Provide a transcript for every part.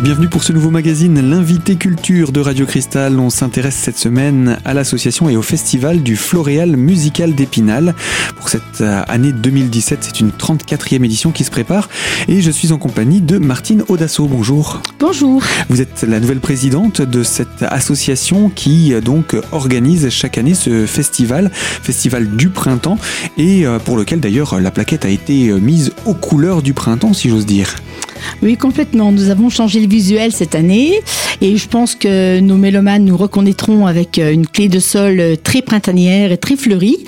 Et bienvenue pour ce nouveau magazine, l'invité culture de Radio Cristal. On s'intéresse cette semaine à l'association et au festival du Floréal musical d'Épinal. Pour cette euh, année 2017, c'est une 34e édition qui se prépare et je suis en compagnie de Martine Audasso. Bonjour. Bonjour. Vous êtes la nouvelle présidente de cette association qui euh, donc organise chaque année ce festival, festival du printemps et euh, pour lequel d'ailleurs la plaquette a été mise aux couleurs du printemps si j'ose dire. Oui, complètement. Nous avons changé le visuel cette année et je pense que nos mélomanes nous reconnaîtront avec euh, une clé de sol euh, très printanière et très fleurie.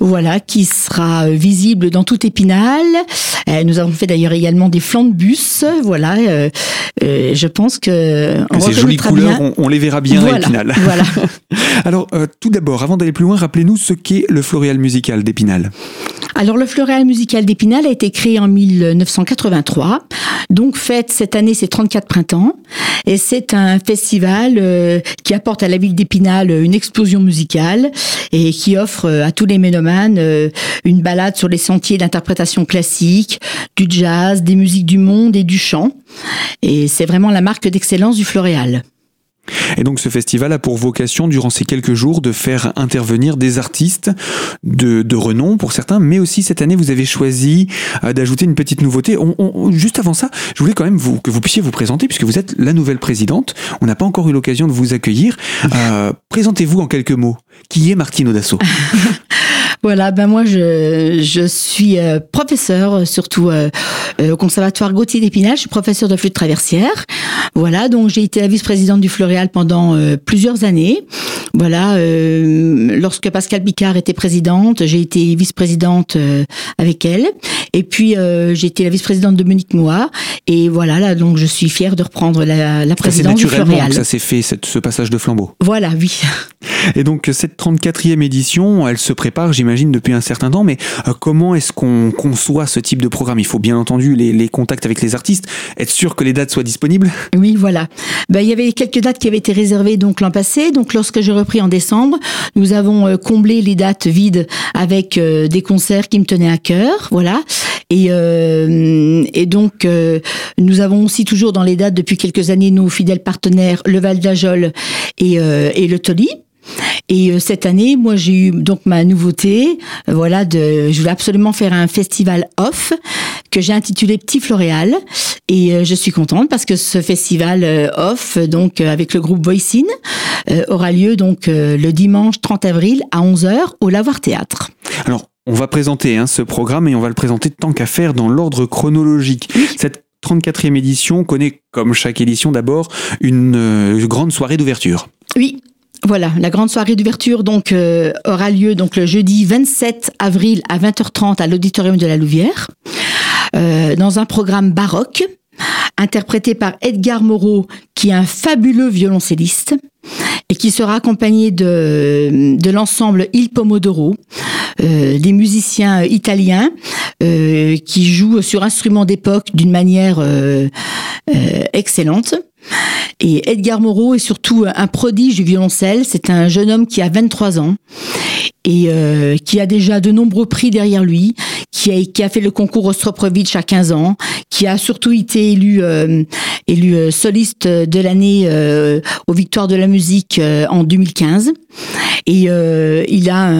Voilà, qui sera euh, visible dans tout Épinal. Nous avons fait d'ailleurs également des flancs de bus. Voilà, je pense que ces jolies couleurs, on, les verra bien à Épinal. Voilà. Alors, tout d'abord, avant d'aller plus loin, rappelez-nous ce qu'est le Floréal musical d'Épinal. Alors le Floréal musical d'Épinal a été créé en 1983. Donc fête cette année ses 34 printemps et c'est un festival euh, qui apporte à la ville d'Épinal une explosion musicale et qui offre euh, à tous les mélomanes euh, une balade sur les sentiers d'interprétation classique, du jazz, des musiques du monde et du chant. Et c'est vraiment la marque d'excellence du Floréal. Et donc ce festival a pour vocation, durant ces quelques jours, de faire intervenir des artistes de, de renom pour certains, mais aussi cette année, vous avez choisi euh, d'ajouter une petite nouveauté. On, juste avant ça, je voulais quand même vous, que vous puissiez vous présenter, puisque vous êtes la nouvelle présidente. On n'a pas encore eu l'occasion de vous accueillir. Euh, Présentez-vous en quelques mots. Qui est Martine Audasso? Voilà, ben moi je, je suis euh, professeur surtout euh, euh, au conservatoire Gauthier d'Épinal, je suis professeur de flûte traversière. Voilà, donc j'ai été la vice-présidente du Floréal pendant plusieurs années. Voilà, lorsque Pascal Picard était présidente, j'ai été vice-présidente avec elle. Et puis j'ai été la vice-présidente de Monique Moua. Et voilà, là donc je suis fière de reprendre la, la présidence du Floréal. Que ça s'est fait cette, ce passage de flambeau. Voilà, oui. Et donc cette 34e édition, elle se prépare, j'imagine, depuis un certain temps, mais euh, comment est-ce qu'on conçoit ce type de programme? Il faut bien entendu les, les, contacts avec les artistes, être sûr que les dates soient disponibles? Oui, voilà. Ben, il y avait quelques dates qui avaient été réservées donc l'an passé, donc lorsque j'ai repris en décembre, nous avons euh, comblé les dates vides avec euh, des concerts qui me tenaient à cœur, voilà. Et, euh, et donc, nous avons aussi toujours dans les dates depuis quelques années nos fidèles partenaires Le Val d'Ajol et, et le Toli. Et euh, cette année, moi, j'ai eu donc ma nouveauté. Euh, voilà, de, je voulais absolument faire un festival off que j'ai intitulé Petit Floréal. Et euh, je suis contente parce que ce festival off, donc avec le groupe Voicine, aura lieu donc le dimanche 30 avril à 11h au Lavoir Théâtre. Alors, on va présenter hein, ce programme et on va le présenter tant qu'à faire dans l'ordre chronologique. Cette 34e édition connaît, comme chaque édition d'abord, une grande soirée d'ouverture. Oui, voilà, la grande soirée d'ouverture donc euh, aura lieu donc le jeudi 27 avril à 20h30 à l'auditorium de la Louvière, euh, dans un programme baroque interprété par Edgar Moreau, qui est un fabuleux violoncelliste et qui sera accompagné de, de l'ensemble Il Pomodoro, euh, des musiciens italiens qui jouent sur instruments d'époque d'une manière excellente. Et Edgar Moreau est surtout un prodige du violoncelle. C'est un jeune homme qui a 23 ans et euh, qui a déjà de nombreux prix derrière lui, qui a, qui a fait le concours Ostroprovitch à 15 ans, qui a surtout été élu, euh, élu euh, soliste de l'année aux Victoires de la musique en 2015. Et il a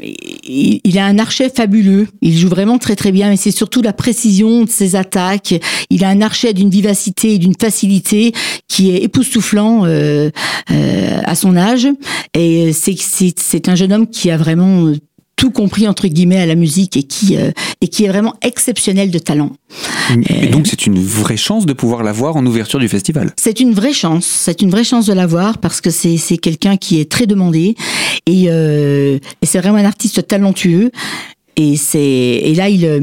il a un archet fabuleux. Il joue vraiment très très bien, mais c'est surtout la précision de ses attaques. Il a un archet d'une vivacité et d'une facilité qui est époustouflant euh, euh, à son âge. Et c'est un jeune homme qui a vraiment tout compris entre guillemets à la musique et qui euh, et qui est vraiment exceptionnel de talent. Et donc c'est une vraie chance de pouvoir la voir en ouverture du festival. C'est une vraie chance, c'est une vraie chance de la voir parce que c'est c'est quelqu'un qui est très demandé et, euh, et c'est vraiment un artiste talentueux et c'est et là il euh,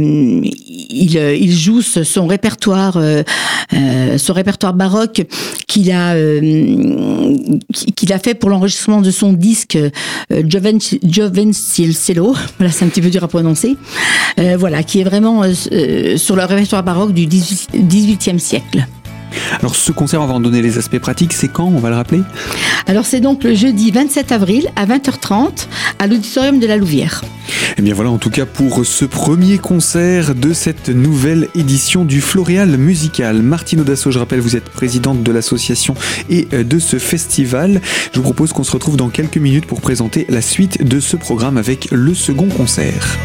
il, euh, il joue son répertoire euh, son répertoire baroque qu'il a qu'il a fait pour l'enregistrement de son disque Joven Jovencillo voilà c'est un petit peu dur à prononcer. Voilà qui est vraiment sur le répertoire baroque du 18, e siècle Alors ce concert, on va en donner les aspects pratiques, c'est quand On va le rappeler? Alors c'est donc le jeudi 27 avril à 20h30 à l'auditorium de la Louvière. Et eh bien voilà en tout cas pour ce premier concert de cette nouvelle édition du Floréal Musical. Martine Audasso, je rappelle, vous êtes présidente de l'association et euh, de ce festival. Je vous propose qu'on se retrouve dans quelques minutes pour présenter la suite de ce programme avec le second concert.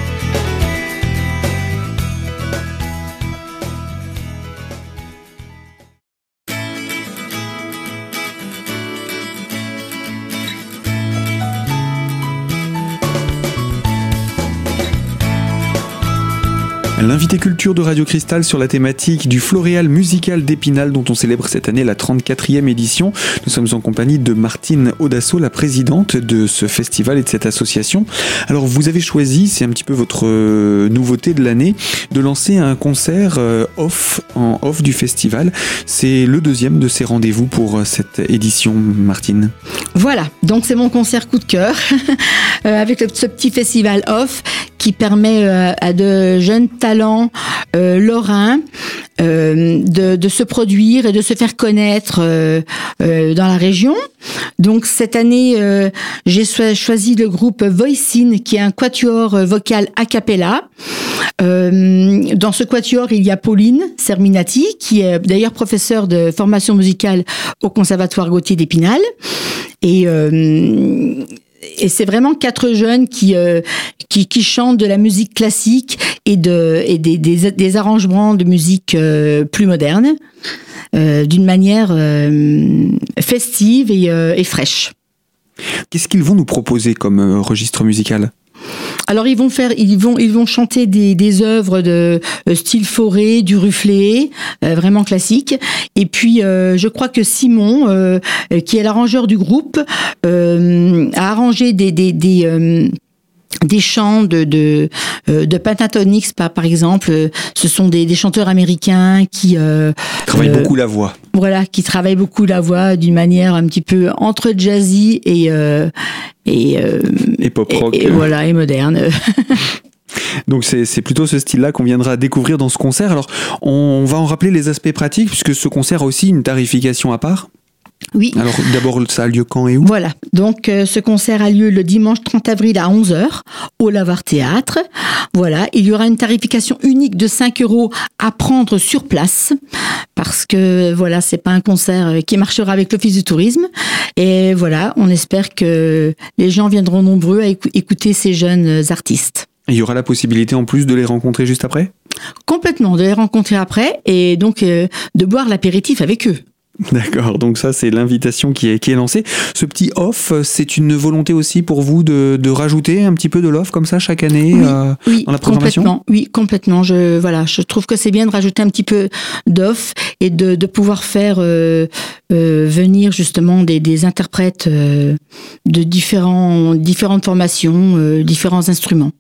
L'invité culture de Radio Cristal sur la thématique du Floréal musical d'Épinal dont on célèbre cette année la 34e édition. Nous sommes en compagnie de Martine Audasso, la présidente de ce festival et de cette association. Alors vous avez choisi, c'est un petit peu votre euh, nouveauté de l'année, de lancer un concert euh, off en off du festival. C'est le deuxième de ces rendez-vous pour euh, cette édition, Martine. Voilà, donc c'est mon concert coup de cœur avec ce petit festival off qui permet à de jeunes talents euh, lorrain euh, de, se produire et de se faire connaître euh, dans la région. Donc cette année, j'ai choisi le groupe Voicine, qui est un quatuor vocal a cappella. dans ce quatuor, il y a Pauline Serminati, qui est d'ailleurs professeure de formation musicale au Conservatoire Gauthier d'Épinal. Et et c'est vraiment quatre jeunes qui, euh, qui, qui chantent de la musique classique et de et des, des, arrangements de musique euh, plus moderne euh, d'une manière festive et, et fraîche. Qu'est-ce qu'ils vont nous proposer comme registre musical? Alors ils vont faire, ils vont, ils vont chanter des, des œuvres de euh, style forêt, du Rufflé, euh, vraiment classique. Et puis euh, je crois que Simon, qui est l'arrangeur du groupe, a arrangé des des chants de de, euh, de Pentatonix par par exemple ce sont des, des chanteurs américains qui euh, travaillent euh, beaucoup la voix voilà qui travaillent beaucoup la voix d'une manière un petit peu entre jazzy et et, et pop rock et, voilà et moderne Donc c'est plutôt ce style-là qu'on viendra découvrir dans ce concert. Alors on va en rappeler les aspects pratiques puisque ce concert a aussi une tarification à part. Oui. Alors d'abord, ça a lieu quand et où? Voilà. Donc euh, ce concert a lieu le dimanche 30 avril à 11h au Lavar Théâtre. Voilà. Il y aura une tarification unique de 5 euros à prendre sur place parce que voilà, c'est pas un concert euh, qui marchera avec l'Office du tourisme. Et voilà, on espère que les gens viendront nombreux à écouter ces jeunes artistes. il y aura la possibilité en plus de les rencontrer juste après? Complètement, de les rencontrer après et donc euh, de boire l'apéritif avec eux. D'accord, donc ça c'est l'invitation qui est, qui est lancée. Ce petit off, c'est une volonté aussi pour vous de, de rajouter un petit peu de l'off comme ça chaque année euh, dans la programmation complètement, Oui, complètement. Je, voilà, je trouve que c'est bien de rajouter un petit peu d'off et de, de pouvoir faire euh, euh, venir justement des, des interprètes de différents, différentes formations, différents instruments.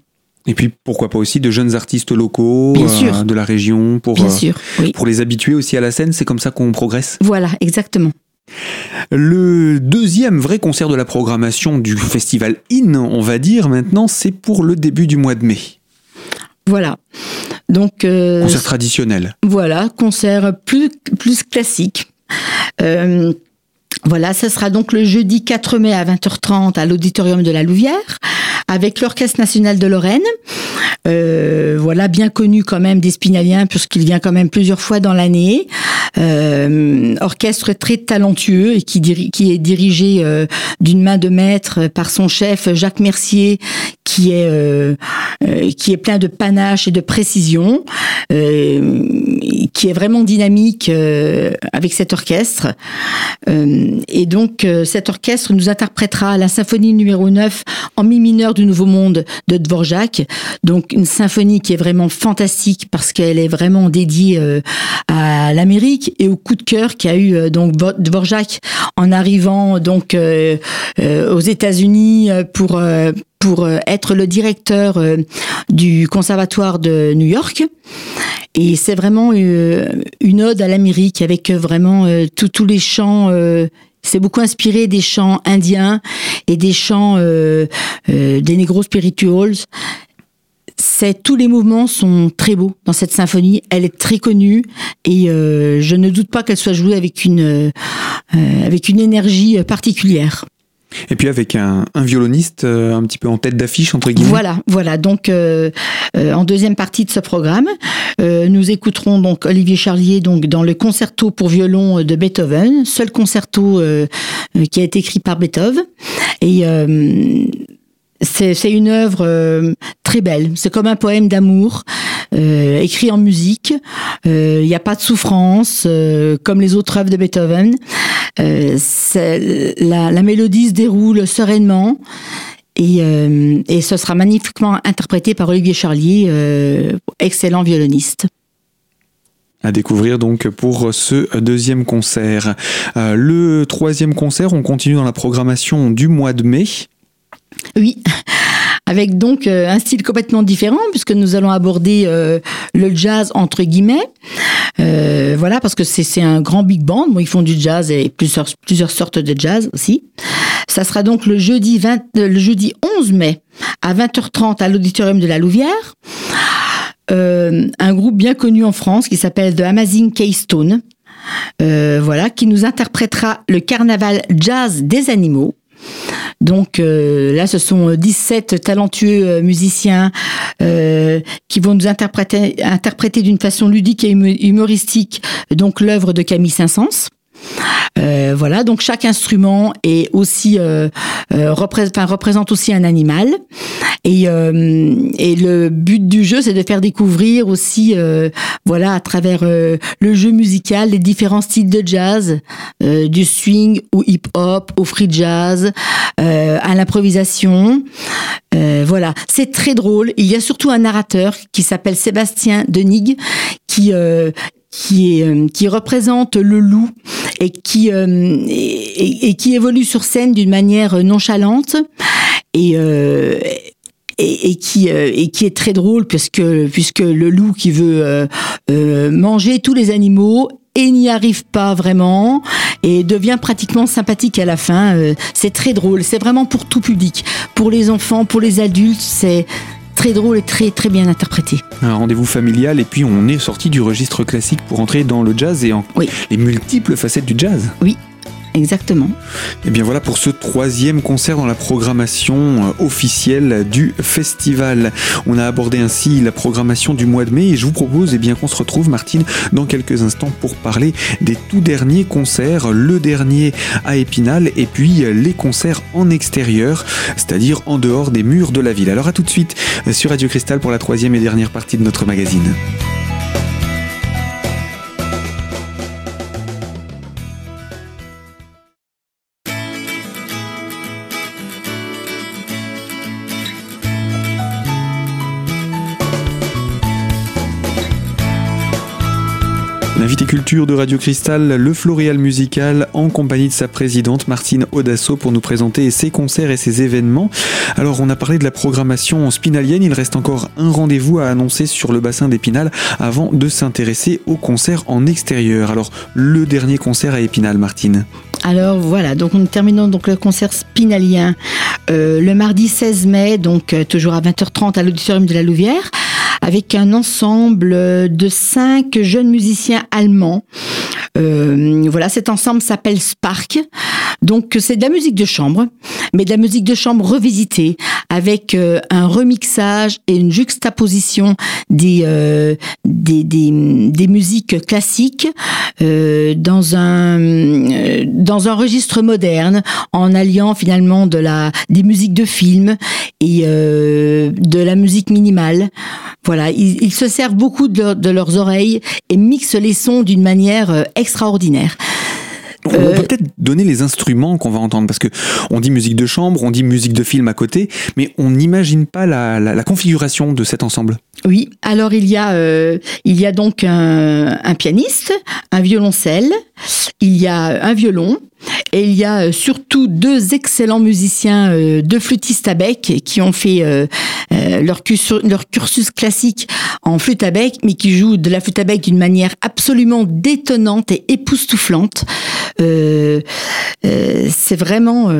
Et puis pourquoi pas aussi de jeunes artistes locaux euh, de la région pour, euh, pour les habituer aussi à la scène, c'est comme ça qu'on progresse. Voilà, exactement. Le deuxième vrai concert de la programmation du festival IN, on va dire maintenant, c'est pour le début du mois de mai. Voilà. Donc euh, concert traditionnel. Voilà, concert plus plus classique. voilà, ça sera donc le jeudi 4 mai à 20h30 à l'auditorium de la Louvière avec l'Orchestre national de Lorraine. Euh, voilà, bien connu quand même des Spinaliens puisqu'il vient quand même plusieurs fois dans l'année. Euh, orchestre très talentueux et qui, est dirigé euh, d'une main de maître par son chef Jacques Mercier, qui est euh, euh, qui est plein de panache et de précision, qui est vraiment dynamique avec cet orchestre. et donc cet orchestre nous interprétera la symphonie numéro 9 en mi mineur du Nouveau Monde de Dvorak. Donc une symphonie qui est vraiment fantastique parce qu'elle est vraiment dédiée à l'Amérique et au coup de cœur qu'a eu euh, donc Dvorak en arrivant donc euh, euh, aux États-Unis pour pour être le directeur du conservatoire de New York. Et c'est vraiment une ode à l'Amérique avec vraiment tous les chants c'est beaucoup inspiré des chants indiens et des chants des Negro Spirituals tous les mouvements sont très beaux dans cette symphonie. Elle est très connue et je ne doute pas qu'elle soit jouée avec une avec une énergie particulière. Et puis avec un, violoniste euh, un petit peu en tête d'affiche, entre guillemets. Voilà, voilà. Donc, euh, euh, en deuxième partie de ce programme, nous écouterons donc Olivier Charlier donc dans le concerto pour violon de Beethoven, seul concerto qui a été écrit par Beethoven. Et c'est une œuvre très belle. C'est comme un poème d'amour. écrit en musique. Il n'y a pas de souffrance, comme les autres œuvres de Beethoven. Euh, la, mélodie se déroule sereinement. Et, euh, ce sera magnifiquement interprété par Olivier Charlier, euh, excellent violoniste à découvrir donc pour ce deuxième concert. le troisième concert, on continue dans la programmation du mois de mai. Oui, avec donc euh, un style complètement différent puisque nous allons aborder euh, le jazz entre guillemets. Euh, voilà, parce que c'est un grand big band. Bon, ils font du jazz et plusieurs, plusieurs sortes de jazz aussi. Ça sera donc le jeudi, 20, le jeudi 11 mai à 20h30 à l'auditorium de la Louvière. un groupe bien connu en France qui s'appelle The Amazing Keystone. voilà, qui nous interprétera le carnaval jazz des animaux. Donc euh, là, ce sont 17 talentueux euh, musiciens euh, qui vont nous interpréter, interpréter d'une façon ludique et humoristique donc l'œuvre de Camille Saint-Saëns. Euh, voilà, donc chaque instrument est aussi euh, euh représente aussi un animal. Et, euh, et le but du jeu, c'est de faire découvrir aussi, voilà, à travers le jeu musical, les différents styles de jazz, du swing au hip-hop, au free jazz, à l'improvisation. voilà, c'est très drôle. Il y a surtout un narrateur qui s'appelle Sébastien Denig, qui qui, est, euh, qui représente le loup et qui, euh, et, qui évolue sur scène d'une manière nonchalante et, euh, et, qui, et qui est très drôle puisque, puisque le loup qui veut manger tous les animaux et n'y arrive pas vraiment et devient pratiquement sympathique à la fin. c'est très drôle, c'est vraiment pour tout public, pour les enfants, pour les adultes, c'est très drôle et très très bien interprété. Un rendez-vous familial et puis on est sorti du registre classique pour entrer dans le jazz et en les multiples facettes du jazz. Oui, Exactement. Et bien voilà pour ce troisième concert dans la programmation euh, officielle du festival. On a abordé ainsi la programmation du mois de mai et je vous propose eh bien qu'on se retrouve Martine dans quelques instants pour parler des tout derniers concerts, le dernier à Épinal et puis les concerts en extérieur, c'est-à-dire en dehors des murs de la ville. Alors à tout de suite sur Radio Cristal pour la troisième et dernière partie de notre magazine. De Radio Cristal, le Floréal musical, en compagnie de sa présidente Martine Audasso pour nous présenter ses concerts et ses événements. Alors, on a parlé de la programmation spinalienne. Il reste encore un rendez-vous à annoncer sur le bassin d'Épinal avant de s'intéresser aux concerts en extérieur. Alors, le dernier concert à Épinal, Martine. Alors voilà, donc nous terminons donc le concert spinalien euh, le mardi 16 mai, donc euh, toujours à 20h30 à l'auditorium de la Louvière avec un ensemble de cinq jeunes musiciens allemands. Euh, voilà, cet ensemble s'appelle Spark. Donc c'est de la musique de chambre, mais de la musique de chambre revisitée avec euh, un remixage et une juxtaposition des euh, des, des, des, musiques classiques euh, dans un euh, dans un registre moderne en alliant finalement de la des musiques de film et euh, de la musique minimale. Voilà, ils, ils se servent beaucoup de, de, leurs oreilles et mixent les sons d'une manière extraordinaire. On peut euh, peut-être donner les instruments qu'on va entendre parce que on dit musique de chambre, on dit musique de film à côté, mais on n'imagine pas la, la, la, configuration de cet ensemble. Oui, alors il y a euh, il y a donc un, un, pianiste, un violoncelle, il y a un violon, et il y a euh, surtout deux excellents musiciens, euh, deux flûtistes à bec qui ont fait euh, leur, cursus, classique en flûte à bec, mais qui jouent de la flûte à bec d'une manière absolument détonnante et époustouflante. c'est vraiment,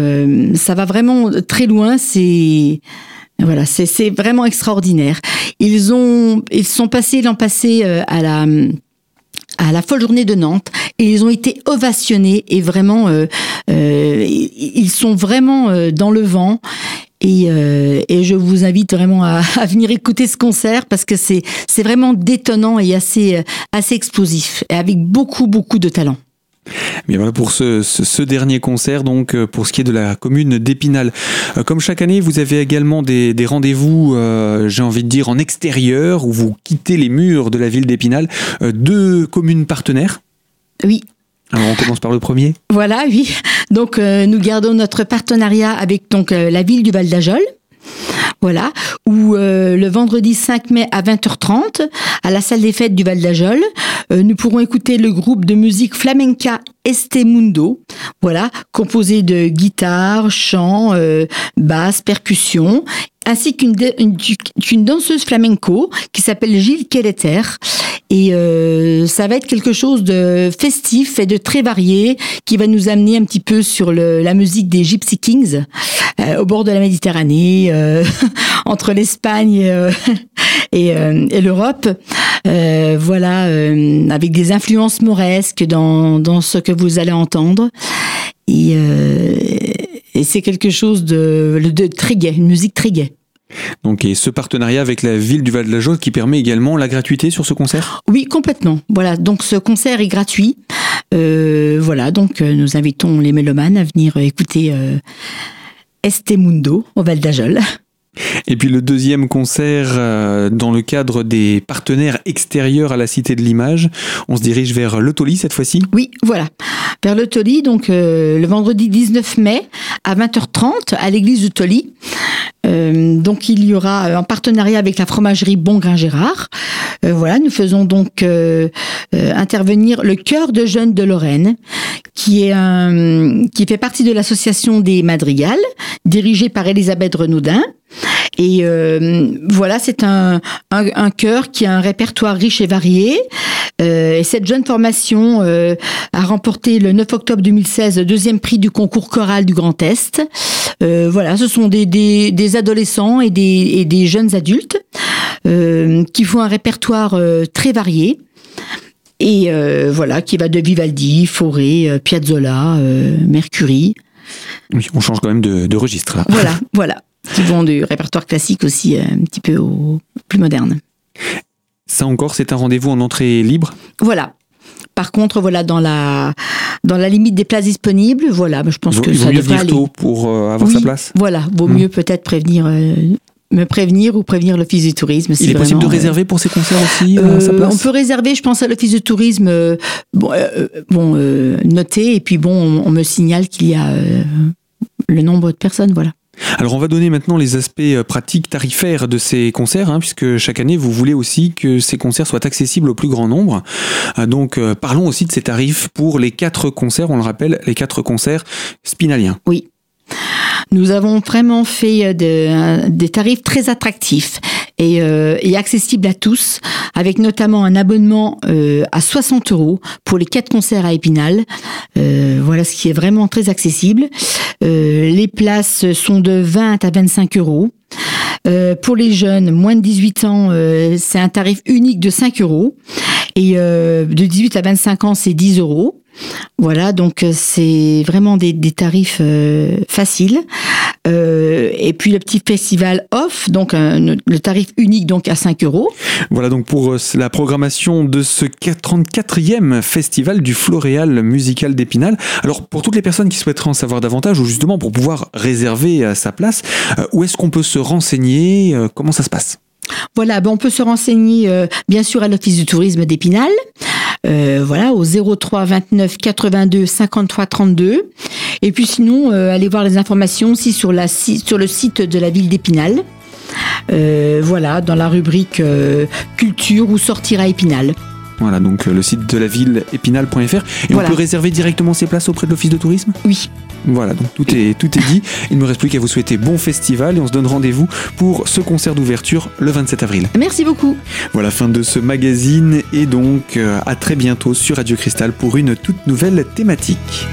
ça va vraiment très loin. C'est Voilà, c'est vraiment extraordinaire. Ils ont, ils sont passés l'an passé euh, à la à la folle journée de Nantes et ils ont été ovationnés et vraiment euh, euh, ils sont vraiment dans le vent et, et, je vous invite vraiment à, à, venir écouter ce concert parce que c'est c'est vraiment détonnant et assez assez explosif et avec beaucoup beaucoup de talent. Voilà pour ce, ce, dernier concert, donc euh, pour ce qui est de la commune d'Épinal. Euh, comme chaque année, vous avez également des, des rendez-vous, euh, j'ai envie de dire, en extérieur, où vous quittez les murs de la ville d'Épinal. deux communes partenaires Oui. Alors on commence par le premier. Voilà, oui. Donc nous gardons notre partenariat avec donc la ville du Val d'Ajol voilà, où euh, le vendredi 5 mai à 20h30, à la salle des fêtes du Val d'Ajol, euh, nous pourrons écouter le groupe de musique flamenca Estemundo, voilà, composé de guitare, chant, euh, basse, percussion, ainsi qu'une une, danseuse flamenco qui s'appelle Gilles Kelleter. Et euh, ça va être quelque chose de festif et de très varié qui va nous amener un petit peu sur le, la musique des Gypsy Kings euh, au bord de la Méditerranée, euh, entre l'Espagne euh, et, et l'Europe. voilà, avec des influences mauresques dans, dans ce que vous allez entendre. Et, et c'est quelque chose de, de très gai, une musique très gaie. Donc, et ce partenariat avec la ville du Val de la Jaune qui permet également la gratuité sur ce concert? Oui, complètement. Voilà, donc ce concert est gratuit. Euh, voilà, donc euh, nous invitons les mélomanes à venir écouter euh, Estemundo au Val d'Ajol. Et puis le deuxième concert euh, dans le cadre des partenaires extérieurs à la Cité de l'Image, on se dirige vers le Toli cette fois-ci Oui, voilà. Vers le Toli, donc euh, le vendredi 19 mai à 20h30 à l'église du Toli. Euh, donc il y aura un partenariat avec la fromagerie Bon Grain Gérard. voilà, nous faisons donc intervenir le cœur de jeunes de Lorraine, qui est un, qui fait partie de l'association des Madrigales, dirigée par Elisabeth Renaudin. Et euh, voilà, c'est un, un, un, chœur qui a un répertoire riche et varié. Euh, et cette jeune formation euh, a remporté le 9 octobre 2016 le deuxième prix du concours choral du Grand Est. Euh, voilà, ce sont des, des, des adolescents et des, et des, jeunes adultes euh, qui font un répertoire très varié. Et voilà, qui va de Vivaldi, Fauré, Piazzolla, Mercury. Oui, on change quand même de, de registre. Là. Voilà, voilà qui vont du répertoire classique aussi euh, un petit peu au plus moderne. Ça encore, c'est un rendez-vous en entrée libre? Voilà. Par contre, voilà, dans la, dans la limite des places disponibles, voilà, je pense que ça mieux devrait aller. tôt pour euh, avoir sa place? Voilà, vaut hmm. mieux peut-être prévenir euh, me prévenir ou prévenir l'office du tourisme. Il est possible de réserver pour ces concerts aussi sa place On peut réserver, je pense à l'office du tourisme, bon, bon noté, et puis bon, on, on me signale qu'il y a le nombre de personnes, voilà. Alors on va donner maintenant les aspects euh, pratiques tarifaires de ces concerts, hein, puisque chaque année vous voulez aussi que ces concerts soient accessibles au plus grand nombre. Euh, donc euh, parlons aussi de ces tarifs pour les quatre concerts, on le rappelle, les quatre concerts spinaliens. Oui. Nous avons vraiment fait des tarifs très attractifs et, euh, et, accessibles à tous, avec notamment un abonnement euh, à 60 euros pour les quatre concerts à Épinal. Euh, voilà ce qui est vraiment très accessible. Euh, les places sont de 20 à 25 euros. Euh, pour les jeunes, moins de 18 ans, euh, c'est un tarif unique de 5 euros. Et de 18 à 25 ans, c'est 10 euros. Voilà, donc c'est vraiment des, des tarifs faciles. Euh, et puis le petit festival off, donc le tarif unique donc à 5 euros. Voilà donc pour euh, la programmation de ce 34e festival du Floréal musical d'Épinal. Alors pour toutes les personnes qui souhaiteraient en savoir davantage ou justement pour pouvoir réserver sa place, euh, où est-ce qu'on peut se renseigner Comment ça se passe? Voilà, ben on peut se renseigner bien sûr à l'Office du tourisme d'Épinal. Euh, voilà, au 03 29 82 53 32. Et puis sinon, euh, allez voir les informations aussi sur, la, sur le site de la ville d'Épinal. Euh, voilà, dans la rubrique culture ou sortir à Épinal. Voilà, donc le site de la ville épinal.fr. Et on peut réserver directement ses places auprès de l'office de tourisme? Oui. Voilà, donc tout est, tout est dit. Il ne me reste plus qu'à vous souhaiter bon festival et on se donne rendez-vous pour ce concert d'ouverture le 27 avril. Merci beaucoup. Voilà, fin de ce magazine et donc à très bientôt sur Radio Cristal pour une toute nouvelle thématique.